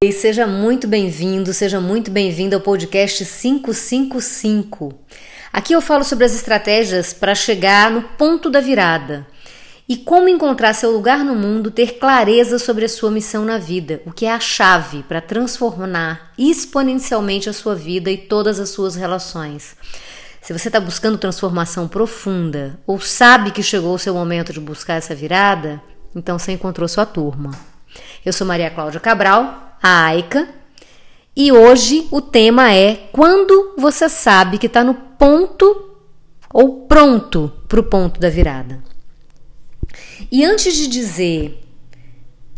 E seja muito bem-vindo, seja muito bem-vinda ao podcast 555. Aqui eu falo sobre as estratégias para chegar no ponto da virada e como encontrar seu lugar no mundo, ter clareza sobre a sua missão na vida, o que é a chave para transformar exponencialmente a sua vida e todas as suas relações. Se você está buscando transformação profunda ou sabe que chegou o seu momento de buscar essa virada, então você encontrou sua turma. Eu sou Maria Cláudia Cabral a Aika. E hoje o tema é quando você sabe que está no ponto ou pronto para o ponto da virada. E antes de dizer,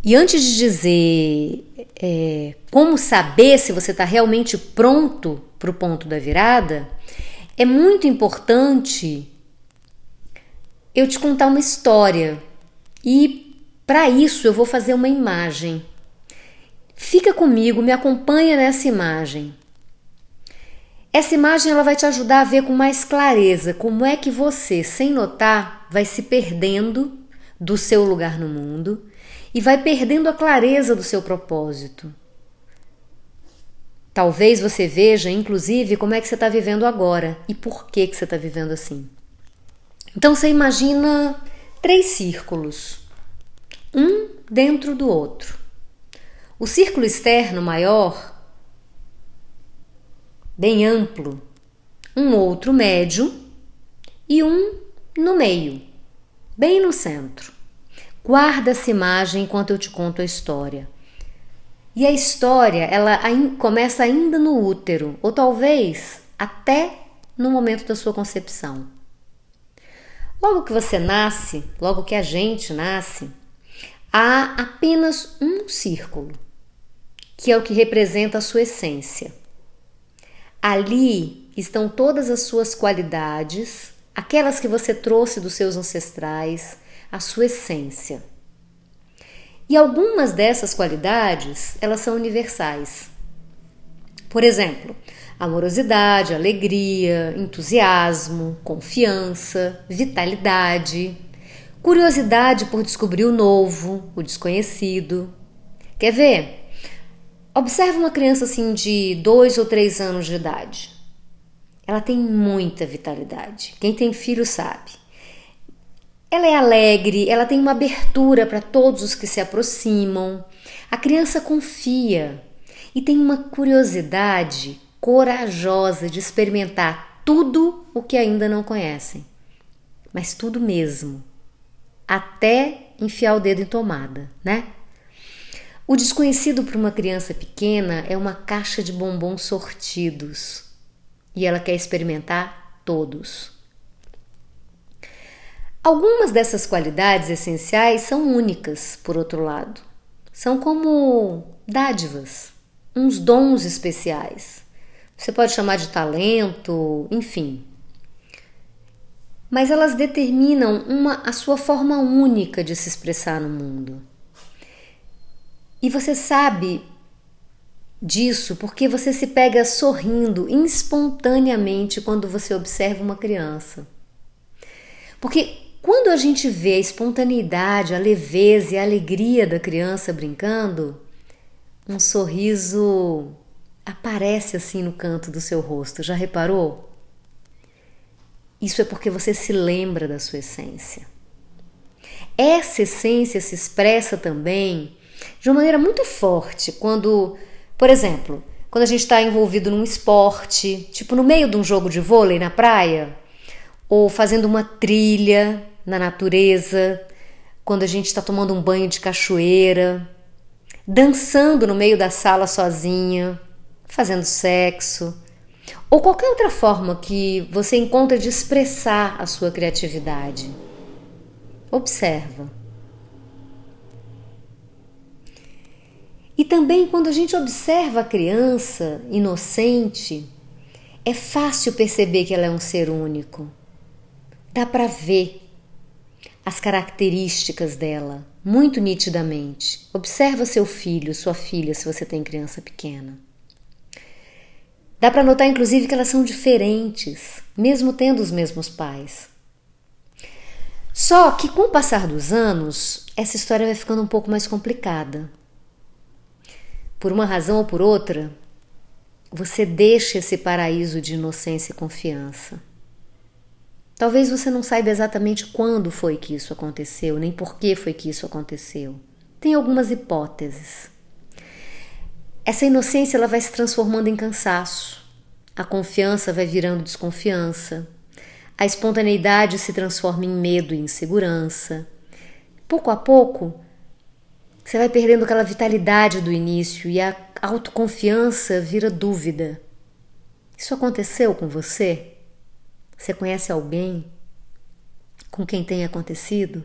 e antes de dizer é, como saber se você está realmente pronto para o ponto da virada, é muito importante eu te contar uma história. E para isso eu vou fazer uma imagem. Fica comigo, me acompanha nessa imagem. Essa imagem ela vai te ajudar a ver com mais clareza como é que você, sem notar, vai se perdendo do seu lugar no mundo e vai perdendo a clareza do seu propósito. Talvez você veja, inclusive, como é que você está vivendo agora e por que, que você está vivendo assim. Então você imagina três círculos, um dentro do outro. O círculo externo maior, bem amplo, um outro médio e um no meio, bem no centro. Guarda essa imagem enquanto eu te conto a história. E a história, ela começa ainda no útero, ou talvez até no momento da sua concepção. Logo que você nasce, logo que a gente nasce, há apenas um círculo que é o que representa a sua essência. Ali estão todas as suas qualidades, aquelas que você trouxe dos seus ancestrais, a sua essência. E algumas dessas qualidades, elas são universais. Por exemplo, amorosidade, alegria, entusiasmo, confiança, vitalidade, curiosidade por descobrir o novo, o desconhecido. Quer ver? Observe uma criança assim de dois ou três anos de idade. Ela tem muita vitalidade. Quem tem filho sabe. Ela é alegre, ela tem uma abertura para todos os que se aproximam. A criança confia e tem uma curiosidade corajosa de experimentar tudo o que ainda não conhecem. Mas tudo mesmo. Até enfiar o dedo em tomada, né? O desconhecido para uma criança pequena é uma caixa de bombons sortidos e ela quer experimentar todos. Algumas dessas qualidades essenciais são únicas, por outro lado. São como dádivas, uns dons especiais. Você pode chamar de talento, enfim. Mas elas determinam uma, a sua forma única de se expressar no mundo. E você sabe disso porque você se pega sorrindo espontaneamente quando você observa uma criança. Porque quando a gente vê a espontaneidade, a leveza e a alegria da criança brincando, um sorriso aparece assim no canto do seu rosto. Já reparou? Isso é porque você se lembra da sua essência. Essa essência se expressa também de uma maneira muito forte quando, por exemplo, quando a gente está envolvido num esporte, tipo no meio de um jogo de vôlei na praia, ou fazendo uma trilha na natureza, quando a gente está tomando um banho de cachoeira, dançando no meio da sala sozinha, fazendo sexo, ou qualquer outra forma que você encontra de expressar a sua criatividade. Observa. E também quando a gente observa a criança inocente, é fácil perceber que ela é um ser único. Dá para ver as características dela muito nitidamente. Observa seu filho, sua filha, se você tem criança pequena. Dá para notar, inclusive, que elas são diferentes, mesmo tendo os mesmos pais. Só que com o passar dos anos, essa história vai ficando um pouco mais complicada. Por uma razão ou por outra, você deixa esse paraíso de inocência e confiança. Talvez você não saiba exatamente quando foi que isso aconteceu, nem por que foi que isso aconteceu. Tem algumas hipóteses. Essa inocência ela vai se transformando em cansaço. A confiança vai virando desconfiança. A espontaneidade se transforma em medo e insegurança. Pouco a pouco, você vai perdendo aquela vitalidade do início e a autoconfiança vira dúvida. Isso aconteceu com você? Você conhece alguém com quem tem acontecido?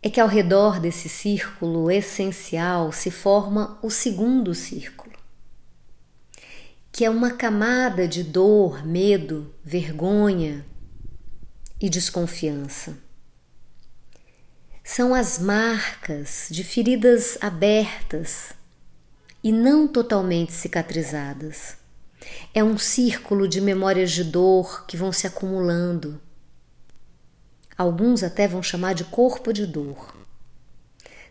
É que ao redor desse círculo essencial se forma o segundo círculo, que é uma camada de dor, medo, vergonha e desconfiança são as marcas de feridas abertas e não totalmente cicatrizadas. É um círculo de memórias de dor que vão se acumulando. Alguns até vão chamar de corpo de dor.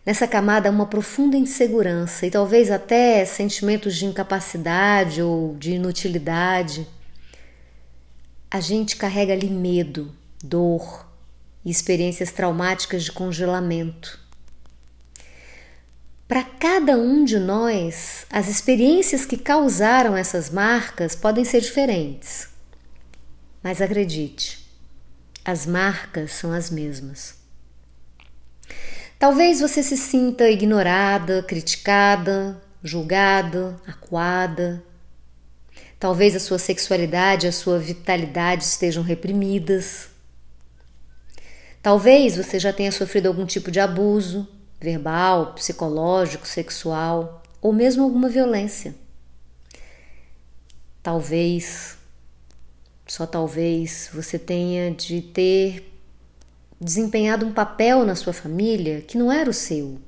Nessa camada há uma profunda insegurança e talvez até sentimentos de incapacidade ou de inutilidade. A gente carrega ali medo, dor, e experiências traumáticas de congelamento. Para cada um de nós, as experiências que causaram essas marcas podem ser diferentes. Mas acredite, as marcas são as mesmas. Talvez você se sinta ignorada, criticada, julgada, acuada. Talvez a sua sexualidade e a sua vitalidade estejam reprimidas. Talvez você já tenha sofrido algum tipo de abuso verbal, psicológico, sexual ou mesmo alguma violência. Talvez, só talvez, você tenha de ter desempenhado um papel na sua família que não era o seu,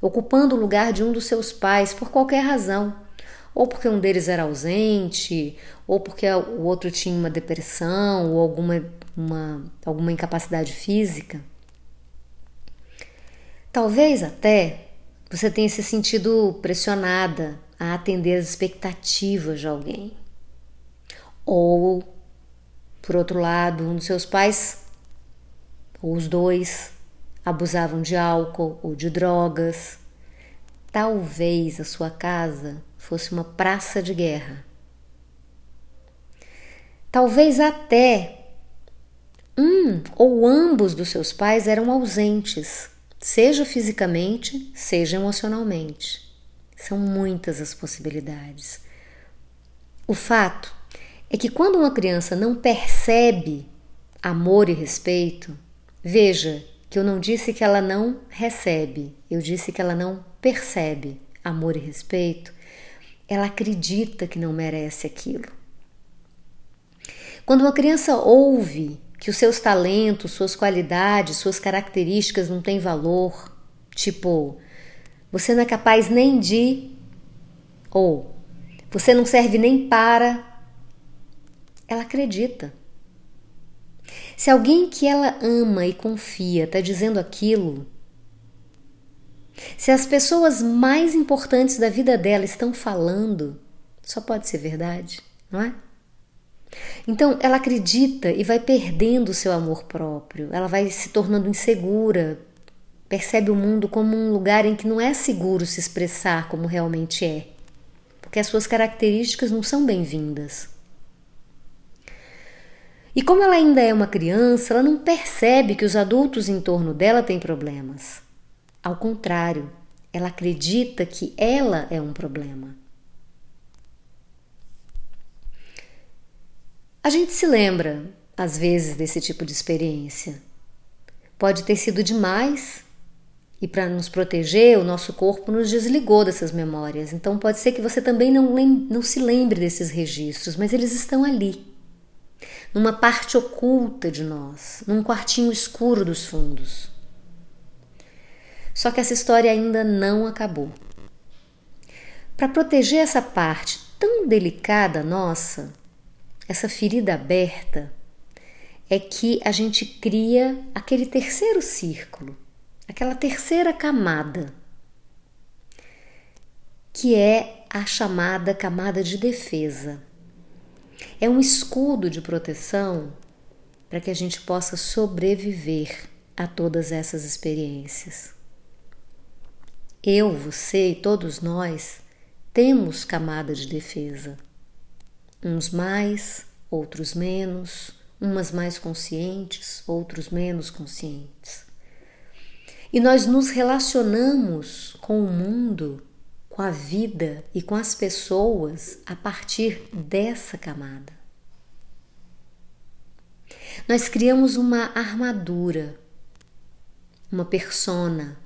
ocupando o lugar de um dos seus pais por qualquer razão, ou porque um deles era ausente, ou porque o outro tinha uma depressão ou alguma uma, alguma incapacidade física, talvez até você tenha se sentido pressionada a atender as expectativas de alguém. Ou, por outro lado, um dos seus pais, ou os dois, abusavam de álcool ou de drogas. Talvez a sua casa fosse uma praça de guerra. Talvez até um ou ambos dos seus pais eram ausentes, seja fisicamente, seja emocionalmente. São muitas as possibilidades. O fato é que quando uma criança não percebe amor e respeito, veja que eu não disse que ela não recebe, eu disse que ela não percebe amor e respeito, ela acredita que não merece aquilo. Quando uma criança ouve que os seus talentos, suas qualidades, suas características não têm valor. Tipo, você não é capaz nem de, ou você não serve nem para. Ela acredita. Se alguém que ela ama e confia está dizendo aquilo, se as pessoas mais importantes da vida dela estão falando, só pode ser verdade, não é? Então ela acredita e vai perdendo o seu amor próprio, ela vai se tornando insegura, percebe o mundo como um lugar em que não é seguro se expressar como realmente é, porque as suas características não são bem-vindas. E como ela ainda é uma criança, ela não percebe que os adultos em torno dela têm problemas. Ao contrário, ela acredita que ela é um problema. A gente se lembra, às vezes, desse tipo de experiência. Pode ter sido demais e, para nos proteger, o nosso corpo nos desligou dessas memórias. Então, pode ser que você também não, não se lembre desses registros, mas eles estão ali, numa parte oculta de nós, num quartinho escuro dos fundos. Só que essa história ainda não acabou. Para proteger essa parte tão delicada nossa, essa ferida aberta, é que a gente cria aquele terceiro círculo, aquela terceira camada. que é a chamada camada de defesa. É um escudo de proteção para que a gente possa sobreviver a todas essas experiências. Eu, você e todos nós temos camada de defesa. Uns mais, outros menos, umas mais conscientes, outros menos conscientes. E nós nos relacionamos com o mundo, com a vida e com as pessoas a partir dessa camada. Nós criamos uma armadura, uma persona.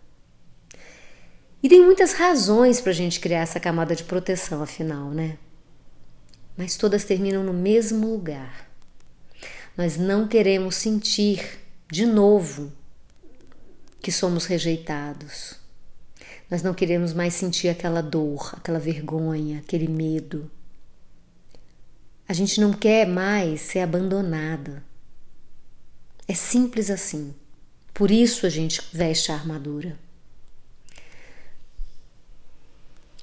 E tem muitas razões para a gente criar essa camada de proteção, afinal, né? Mas todas terminam no mesmo lugar nós não queremos sentir de novo que somos rejeitados. Nós não queremos mais sentir aquela dor, aquela vergonha, aquele medo. A gente não quer mais ser abandonada. É simples assim. Por isso a gente veste a armadura.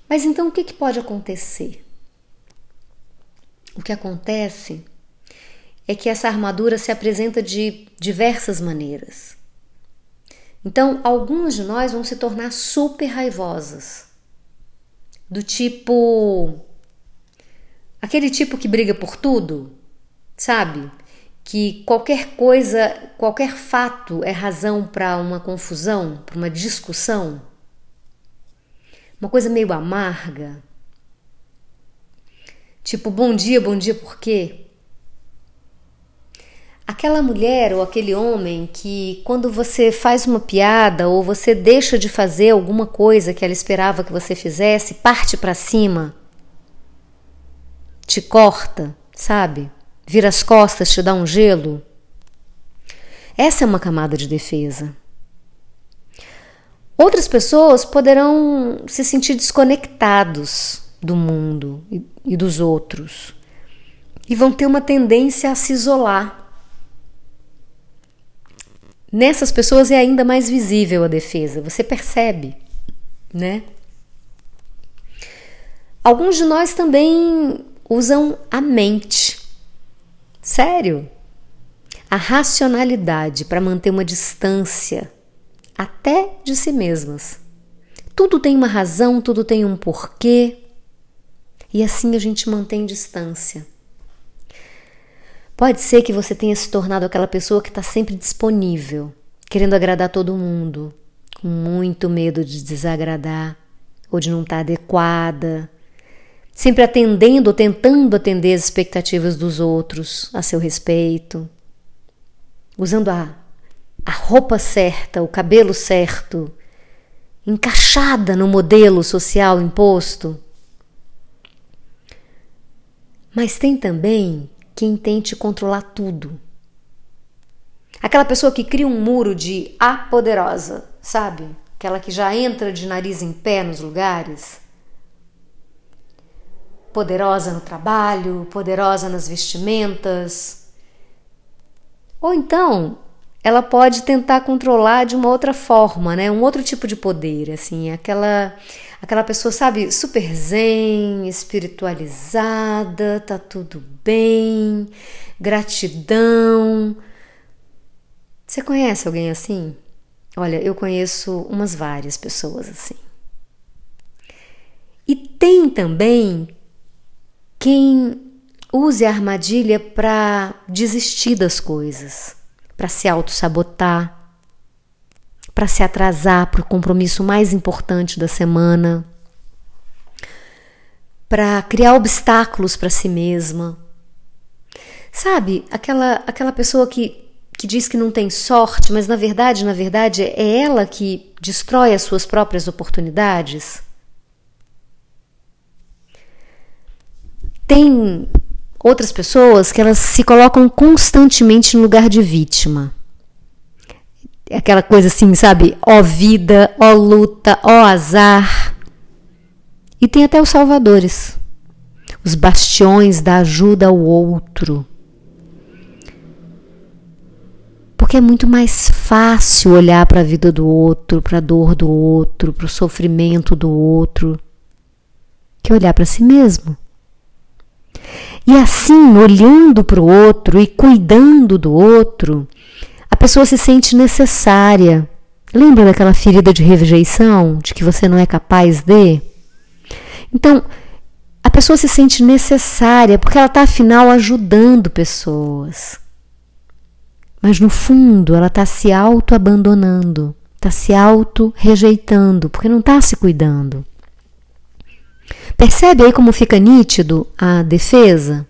Mas então o que, que pode acontecer? O que acontece é que essa armadura se apresenta de diversas maneiras. Então, algumas de nós vão se tornar super raivosas, do tipo. aquele tipo que briga por tudo, sabe? Que qualquer coisa, qualquer fato é razão para uma confusão, para uma discussão. Uma coisa meio amarga. Tipo, bom dia, bom dia, por quê? Aquela mulher ou aquele homem que, quando você faz uma piada ou você deixa de fazer alguma coisa que ela esperava que você fizesse, parte para cima, te corta, sabe? Vira as costas, te dá um gelo. Essa é uma camada de defesa. Outras pessoas poderão se sentir desconectados do mundo e dos outros e vão ter uma tendência a se isolar Nessas pessoas é ainda mais visível a defesa, você percebe, né? Alguns de nós também usam a mente. Sério? A racionalidade para manter uma distância até de si mesmas. Tudo tem uma razão, tudo tem um porquê. E assim a gente mantém distância. Pode ser que você tenha se tornado aquela pessoa que está sempre disponível, querendo agradar todo mundo, com muito medo de desagradar ou de não estar tá adequada, sempre atendendo ou tentando atender as expectativas dos outros a seu respeito, usando a, a roupa certa, o cabelo certo, encaixada no modelo social imposto. Mas tem também quem tente controlar tudo. Aquela pessoa que cria um muro de a poderosa, sabe? Aquela que já entra de nariz em pé nos lugares. Poderosa no trabalho, poderosa nas vestimentas. Ou então, ela pode tentar controlar de uma outra forma, né? Um outro tipo de poder, assim, aquela aquela pessoa, sabe, super zen, espiritualizada, tá tudo bem, gratidão. Você conhece alguém assim? Olha, eu conheço umas várias pessoas assim. E tem também quem use a armadilha para desistir das coisas, para se auto-sabotar, para se atrasar para o compromisso mais importante da semana, para criar obstáculos para si mesma. Sabe, aquela aquela pessoa que que diz que não tem sorte, mas na verdade, na verdade é ela que destrói as suas próprias oportunidades. Tem outras pessoas que elas se colocam constantemente no lugar de vítima. É aquela coisa assim, sabe? Ó vida, ó luta, ó azar. E tem até os salvadores, os bastiões da ajuda ao outro. Porque é muito mais fácil olhar para a vida do outro, para a dor do outro, para o sofrimento do outro, que olhar para si mesmo. E assim, olhando para o outro e cuidando do outro, a pessoa se sente necessária. Lembra daquela ferida de rejeição, de que você não é capaz de? Então, a pessoa se sente necessária porque ela está, afinal, ajudando pessoas. Mas no fundo, ela está se auto-abandonando, está se auto-rejeitando, porque não está se cuidando. Percebe aí como fica nítido a defesa?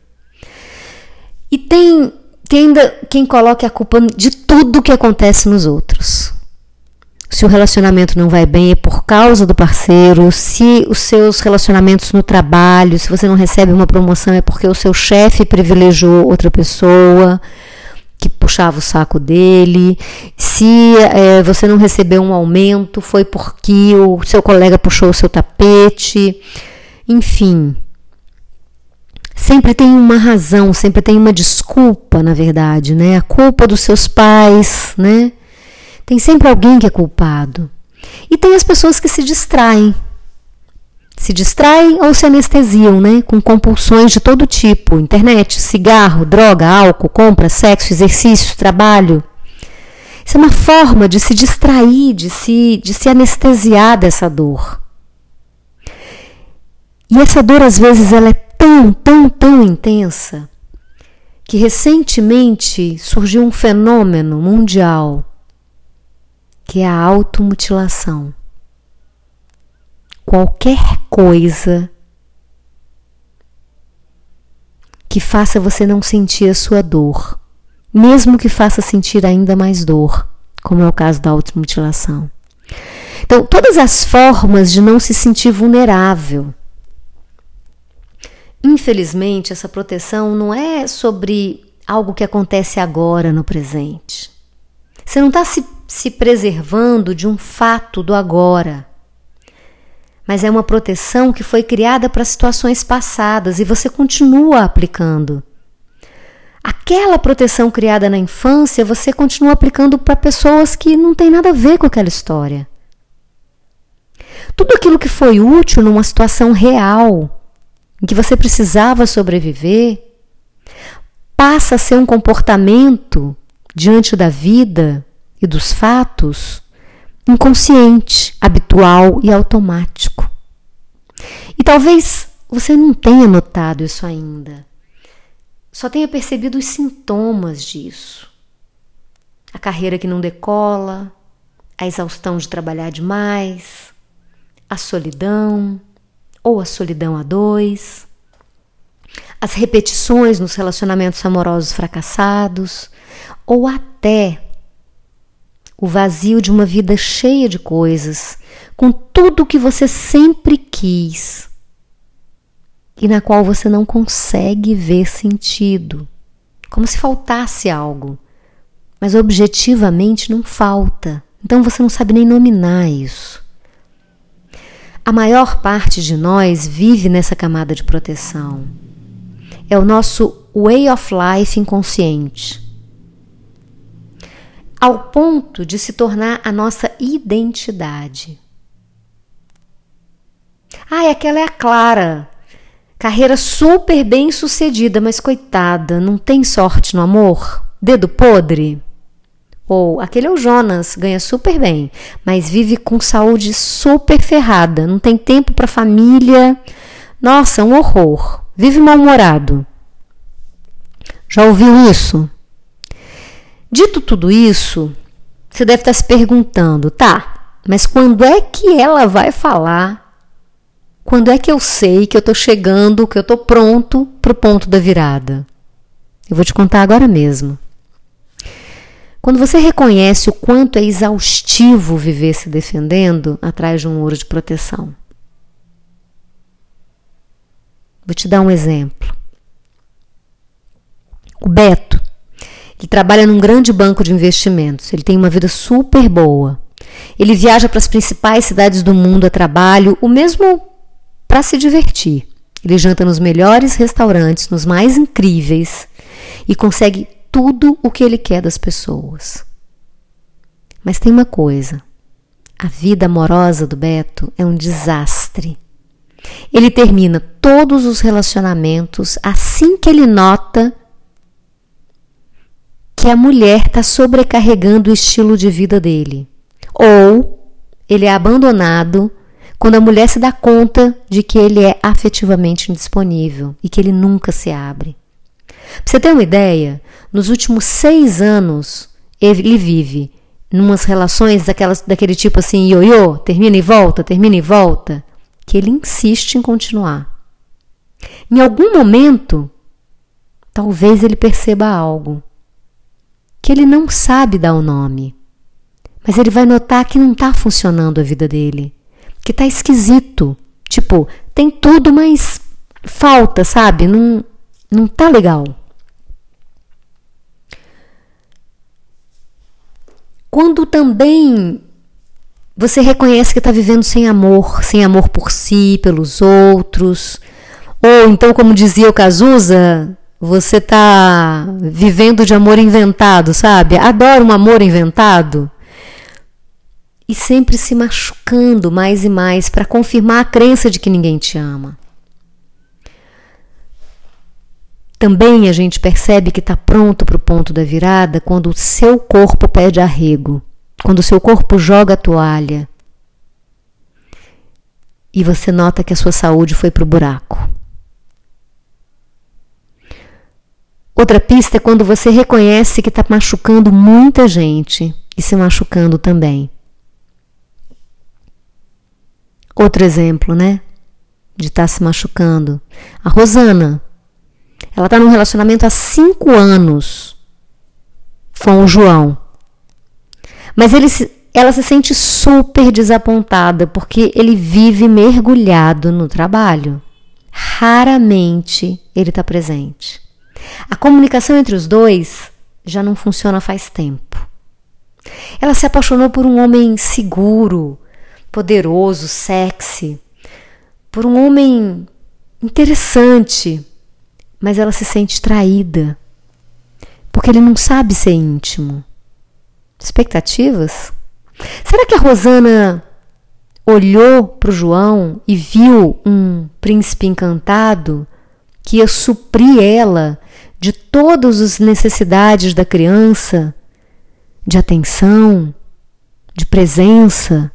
E tem, tem ainda quem coloque a culpa de tudo que acontece nos outros. Se o relacionamento não vai bem é por causa do parceiro, se os seus relacionamentos no trabalho, se você não recebe uma promoção é porque o seu chefe privilegiou outra pessoa que puxava o saco dele, se é, você não recebeu um aumento foi porque o seu colega puxou o seu tapete. Enfim, sempre tem uma razão, sempre tem uma desculpa, na verdade, né? A culpa dos seus pais, né? Tem sempre alguém que é culpado. E tem as pessoas que se distraem. Se distraem ou se anestesiam, né? Com compulsões de todo tipo: internet, cigarro, droga, álcool, compra, sexo, exercício, trabalho. Isso é uma forma de se distrair, de se, de se anestesiar dessa dor. E essa dor, às vezes, ela é tão, tão, tão intensa que recentemente surgiu um fenômeno mundial que é a automutilação. Qualquer coisa que faça você não sentir a sua dor, mesmo que faça sentir ainda mais dor, como é o caso da automutilação. Então, todas as formas de não se sentir vulnerável Infelizmente, essa proteção não é sobre algo que acontece agora no presente. Você não está se, se preservando de um fato do agora, mas é uma proteção que foi criada para situações passadas e você continua aplicando. Aquela proteção criada na infância, você continua aplicando para pessoas que não têm nada a ver com aquela história. Tudo aquilo que foi útil numa situação real, em que você precisava sobreviver, passa a ser um comportamento diante da vida e dos fatos inconsciente, habitual e automático. E talvez você não tenha notado isso ainda, só tenha percebido os sintomas disso. A carreira que não decola, a exaustão de trabalhar demais, a solidão, ou a solidão a dois, as repetições nos relacionamentos amorosos fracassados, ou até o vazio de uma vida cheia de coisas, com tudo o que você sempre quis e na qual você não consegue ver sentido, como se faltasse algo, mas objetivamente não falta, então você não sabe nem nominar isso. A maior parte de nós vive nessa camada de proteção. É o nosso way of life inconsciente. Ao ponto de se tornar a nossa identidade. Ah, aquela é a Clara. Carreira super bem sucedida, mas coitada, não tem sorte no amor? Dedo podre? Ou aquele é o Jonas, ganha super bem, mas vive com saúde super ferrada, não tem tempo para família. Nossa, um horror. Vive mal-humorado. Já ouviu isso? Dito tudo isso, você deve estar se perguntando, tá, mas quando é que ela vai falar? Quando é que eu sei que eu estou chegando, que eu estou pronto para o ponto da virada? Eu vou te contar agora mesmo. Quando você reconhece o quanto é exaustivo viver se defendendo atrás de um muro de proteção. Vou te dar um exemplo. O Beto, ele trabalha num grande banco de investimentos. Ele tem uma vida super boa. Ele viaja para as principais cidades do mundo a trabalho, o mesmo para se divertir. Ele janta nos melhores restaurantes, nos mais incríveis e consegue tudo o que ele quer das pessoas. Mas tem uma coisa: a vida amorosa do Beto é um desastre. ele termina todos os relacionamentos assim que ele nota que a mulher está sobrecarregando o estilo de vida dele. Ou ele é abandonado quando a mulher se dá conta de que ele é afetivamente indisponível e que ele nunca se abre. Pra você ter uma ideia, nos últimos seis anos ele vive numas relações daquelas, daquele tipo assim, ioiô, termina e volta, termina e volta, que ele insiste em continuar. Em algum momento, talvez ele perceba algo que ele não sabe dar o nome, mas ele vai notar que não está funcionando a vida dele, que está esquisito. Tipo, tem tudo, mas falta, sabe? Não, não tá legal. Quando também você reconhece que está vivendo sem amor, sem amor por si, pelos outros, ou então, como dizia o Cazuza, você está vivendo de amor inventado, sabe? Adoro um amor inventado. E sempre se machucando mais e mais para confirmar a crença de que ninguém te ama. Também a gente percebe que está pronto para o ponto da virada quando o seu corpo pede arrego, quando o seu corpo joga a toalha e você nota que a sua saúde foi para o buraco. Outra pista é quando você reconhece que está machucando muita gente e se machucando também. Outro exemplo, né? De estar tá se machucando. A Rosana, ela está num relacionamento há cinco anos com o João. Mas ele, ela se sente super desapontada porque ele vive mergulhado no trabalho. Raramente ele está presente. A comunicação entre os dois já não funciona faz tempo. Ela se apaixonou por um homem seguro, poderoso, sexy, por um homem interessante, mas ela se sente traída, porque ele não sabe ser íntimo. Expectativas? Será que a Rosana olhou para o João e viu um príncipe encantado que ia suprir ela de todas as necessidades da criança, de atenção, de presença,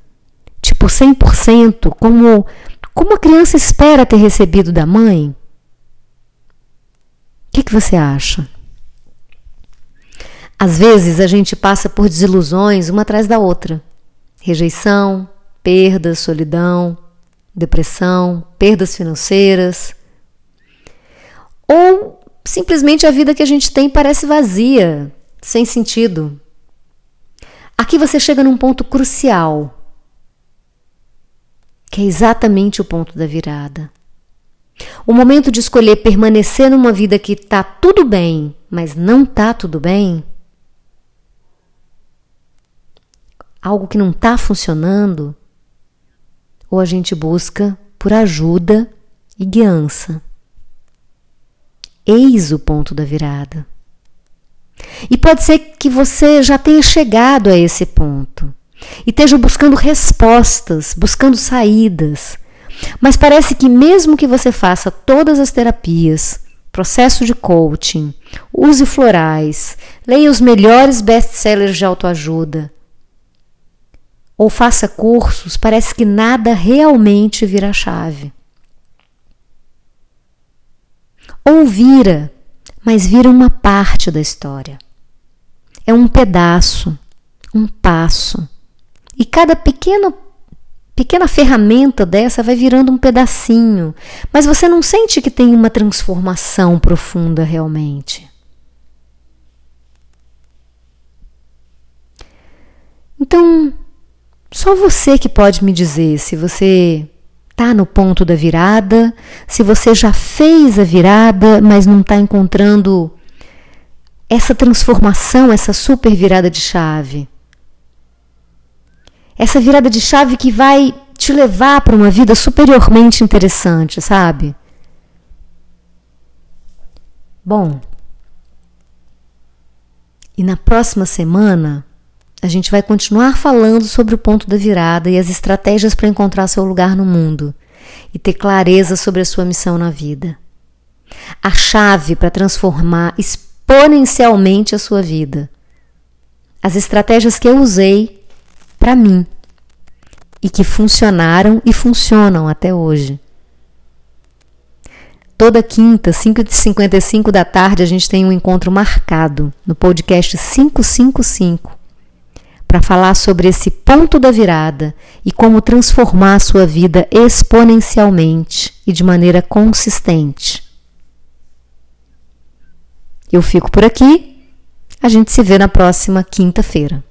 tipo 100%, como, como a criança espera ter recebido da mãe? O que, que você acha? Às vezes a gente passa por desilusões uma atrás da outra: rejeição, perda, solidão, depressão, perdas financeiras. Ou simplesmente a vida que a gente tem parece vazia, sem sentido. Aqui você chega num ponto crucial, que é exatamente o ponto da virada. O momento de escolher permanecer numa vida que está tudo bem, mas não está tudo bem, algo que não está funcionando, ou a gente busca por ajuda e guiança. Eis o ponto da virada. E pode ser que você já tenha chegado a esse ponto e esteja buscando respostas, buscando saídas, mas parece que, mesmo que você faça todas as terapias, processo de coaching, use florais, leia os melhores best-sellers de autoajuda, ou faça cursos, parece que nada realmente vira chave. Ou vira, mas vira uma parte da história. É um pedaço, um passo. E cada pequeno pequena ferramenta dessa vai virando um pedacinho, mas você não sente que tem uma transformação profunda realmente. Então, só você que pode me dizer se você está no ponto da virada, se você já fez a virada, mas não está encontrando essa transformação, essa super virada de chave. Essa virada de chave que vai te levar para uma vida superiormente interessante, sabe? Bom, e na próxima semana a gente vai continuar falando sobre o ponto da virada e as estratégias para encontrar seu lugar no mundo. e ter clareza sobre a sua missão na vida. A chave para transformar exponencialmente a sua vida. As estratégias que eu usei para mim e que funcionaram e funcionam até hoje. Toda quinta, 5h55 da tarde, a gente tem um encontro marcado no podcast 555 para falar sobre esse ponto da virada e como transformar a sua vida exponencialmente e de maneira consistente. Eu fico por aqui. A gente se vê na próxima quinta-feira.